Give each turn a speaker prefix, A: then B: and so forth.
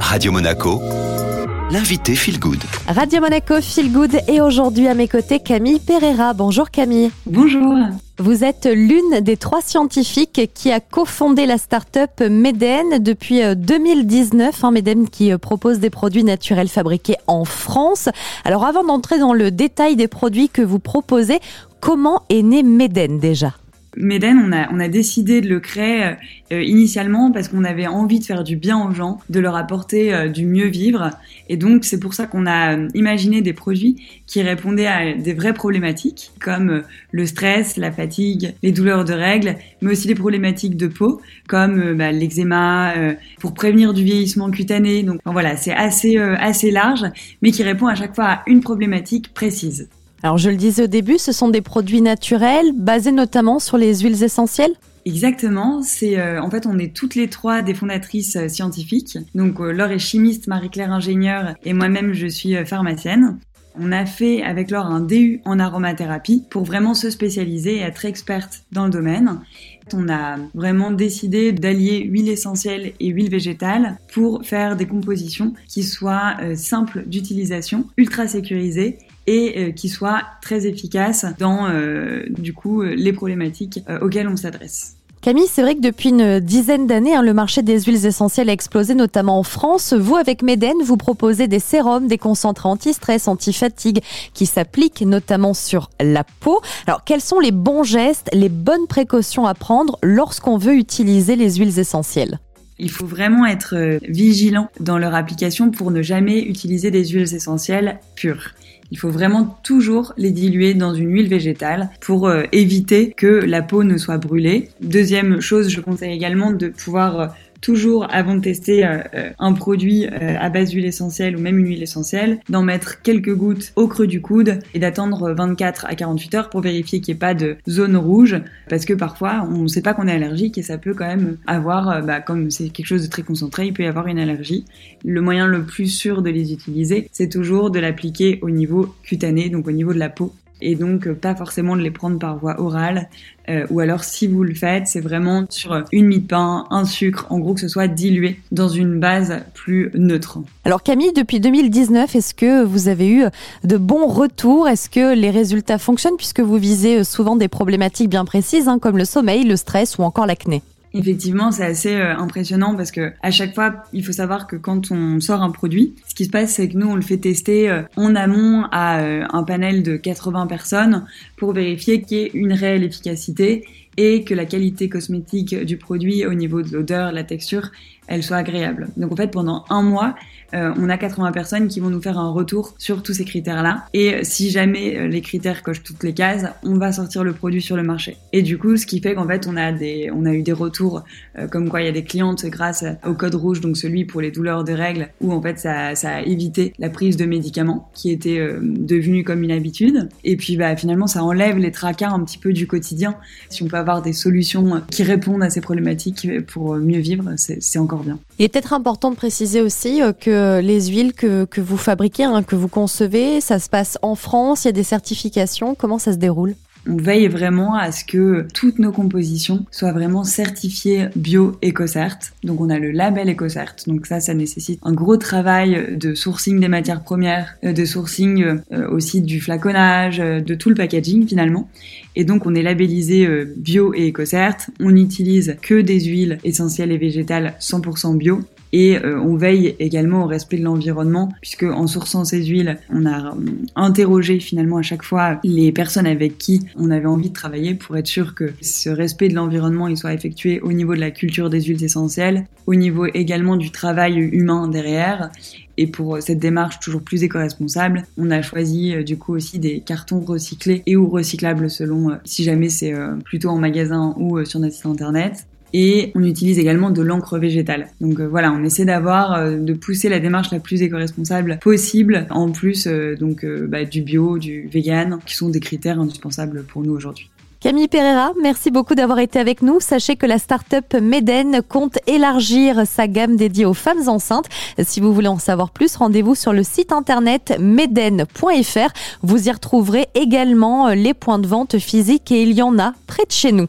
A: Radio Monaco, l'invité Feel Good.
B: Radio Monaco Feel Good et aujourd'hui à mes côtés Camille Pereira. Bonjour Camille.
C: Bonjour.
B: Vous êtes l'une des trois scientifiques qui a cofondé la start-up Meden depuis 2019. Hein, Meden qui euh, propose des produits naturels fabriqués en France. Alors avant d'entrer dans le détail des produits que vous proposez, comment est né Meden déjà?
C: A, on a décidé de le créer euh, initialement parce qu'on avait envie de faire du bien aux gens, de leur apporter euh, du mieux vivre. Et donc, c'est pour ça qu'on a euh, imaginé des produits qui répondaient à des vraies problématiques, comme le stress, la fatigue, les douleurs de règles, mais aussi les problématiques de peau, comme bah, l'eczéma, pour prévenir du vieillissement cutané. Donc voilà, c'est assez, assez large, mais qui répond à chaque fois à une problématique précise.
B: Alors je le disais au début, ce sont des produits naturels basés notamment sur les huiles essentielles
C: Exactement, c'est euh, en fait on est toutes les trois des fondatrices euh, scientifiques. Donc euh, Laure est chimiste, Marie-Claire ingénieure et moi-même je suis pharmacienne. On a fait avec Laure un DU en aromathérapie pour vraiment se spécialiser et être experte dans le domaine. On a vraiment décidé d'allier huile essentielle et huile végétale pour faire des compositions qui soient simples d'utilisation, ultra sécurisées et euh, qui soit très efficace dans euh, du coup euh, les problématiques auxquelles on s'adresse.
B: Camille, c'est vrai que depuis une dizaine d'années, hein, le marché des huiles essentielles a explosé, notamment en France. Vous, avec Meden, vous proposez des sérums, des concentrés anti-stress, anti-fatigue, qui s'appliquent notamment sur la peau. Alors, quels sont les bons gestes, les bonnes précautions à prendre lorsqu'on veut utiliser les huiles essentielles?
C: Il faut vraiment être vigilant dans leur application pour ne jamais utiliser des huiles essentielles pures. Il faut vraiment toujours les diluer dans une huile végétale pour euh, éviter que la peau ne soit brûlée. Deuxième chose, je conseille également de pouvoir euh, toujours avant de tester euh, euh, un produit euh, à base d'huile essentielle ou même une huile essentielle, d'en mettre quelques gouttes au creux du coude et d'attendre 24 à 48 heures pour vérifier qu'il n'y ait pas de zone rouge parce que parfois on ne sait pas qu'on est allergique et ça peut quand même avoir, bah, comme c'est quelque chose de très concentré, il peut y avoir une allergie. Le moyen le plus sûr de les utiliser, c'est toujours de l'appliquer au niveau cutané, donc au niveau de la peau et donc pas forcément de les prendre par voie orale. Euh, ou alors si vous le faites c'est vraiment sur une mie de pain, un sucre, en gros que ce soit dilué dans une base plus neutre.
B: Alors Camille, depuis 2019, est-ce que vous avez eu de bons retours? Est-ce que les résultats fonctionnent? Puisque vous visez souvent des problématiques bien précises hein, comme le sommeil, le stress ou encore l'acné
C: Effectivement, c'est assez euh, impressionnant parce que à chaque fois, il faut savoir que quand on sort un produit, ce qui se passe, c'est que nous, on le fait tester euh, en amont à euh, un panel de 80 personnes pour vérifier qu'il y ait une réelle efficacité et que la qualité cosmétique du produit au niveau de l'odeur, la texture, elle soit agréable. Donc en fait, pendant un mois, euh, on a 80 personnes qui vont nous faire un retour sur tous ces critères-là. Et si jamais euh, les critères cochent toutes les cases, on va sortir le produit sur le marché. Et du coup, ce qui fait qu'en fait, on a des, on a eu des retours euh, comme quoi il y a des clientes grâce au code rouge, donc celui pour les douleurs de règles, où en fait ça, ça a évité la prise de médicaments qui était devenue comme une habitude. Et puis bah finalement, ça enlève les tracas un petit peu du quotidien. Si on peut avoir des solutions qui répondent à ces problématiques pour mieux vivre, c'est encore
B: Il est peut-être important de préciser aussi que les huiles que, que vous fabriquez, hein, que vous concevez, ça se passe en France, il y a des certifications, comment ça se déroule?
C: On veille vraiment à ce que toutes nos compositions soient vraiment certifiées bio EcoCert. Donc on a le label EcoCert. Donc ça, ça nécessite un gros travail de sourcing des matières premières, euh, de sourcing euh, aussi du flaconnage, euh, de tout le packaging finalement. Et donc on est labellisé bio et. On n'utilise que des huiles essentielles et végétales 100% bio et euh, on veille également au respect de l'environnement puisque en sourçant ces huiles, on a euh, interrogé finalement à chaque fois les personnes avec qui on avait envie de travailler pour être sûr que ce respect de l'environnement il soit effectué au niveau de la culture des huiles essentielles, au niveau également du travail humain derrière. Et pour cette démarche toujours plus éco-responsable, on a choisi euh, du coup aussi des cartons recyclés et ou recyclables selon si jamais c'est plutôt en magasin ou sur notre site internet et on utilise également de l'encre végétale. Donc euh, voilà, on essaie d'avoir, euh, de pousser la démarche la plus éco-responsable possible, en plus euh, donc bah, du bio, du vegan, qui sont des critères indispensables pour nous aujourd'hui.
B: Camille Pereira, merci beaucoup d'avoir été avec nous. Sachez que la start-up Meden compte élargir sa gamme dédiée aux femmes enceintes. Si vous voulez en savoir plus, rendez-vous sur le site internet meden.fr. Vous y retrouverez également les points de vente physiques et il y en a près de chez nous.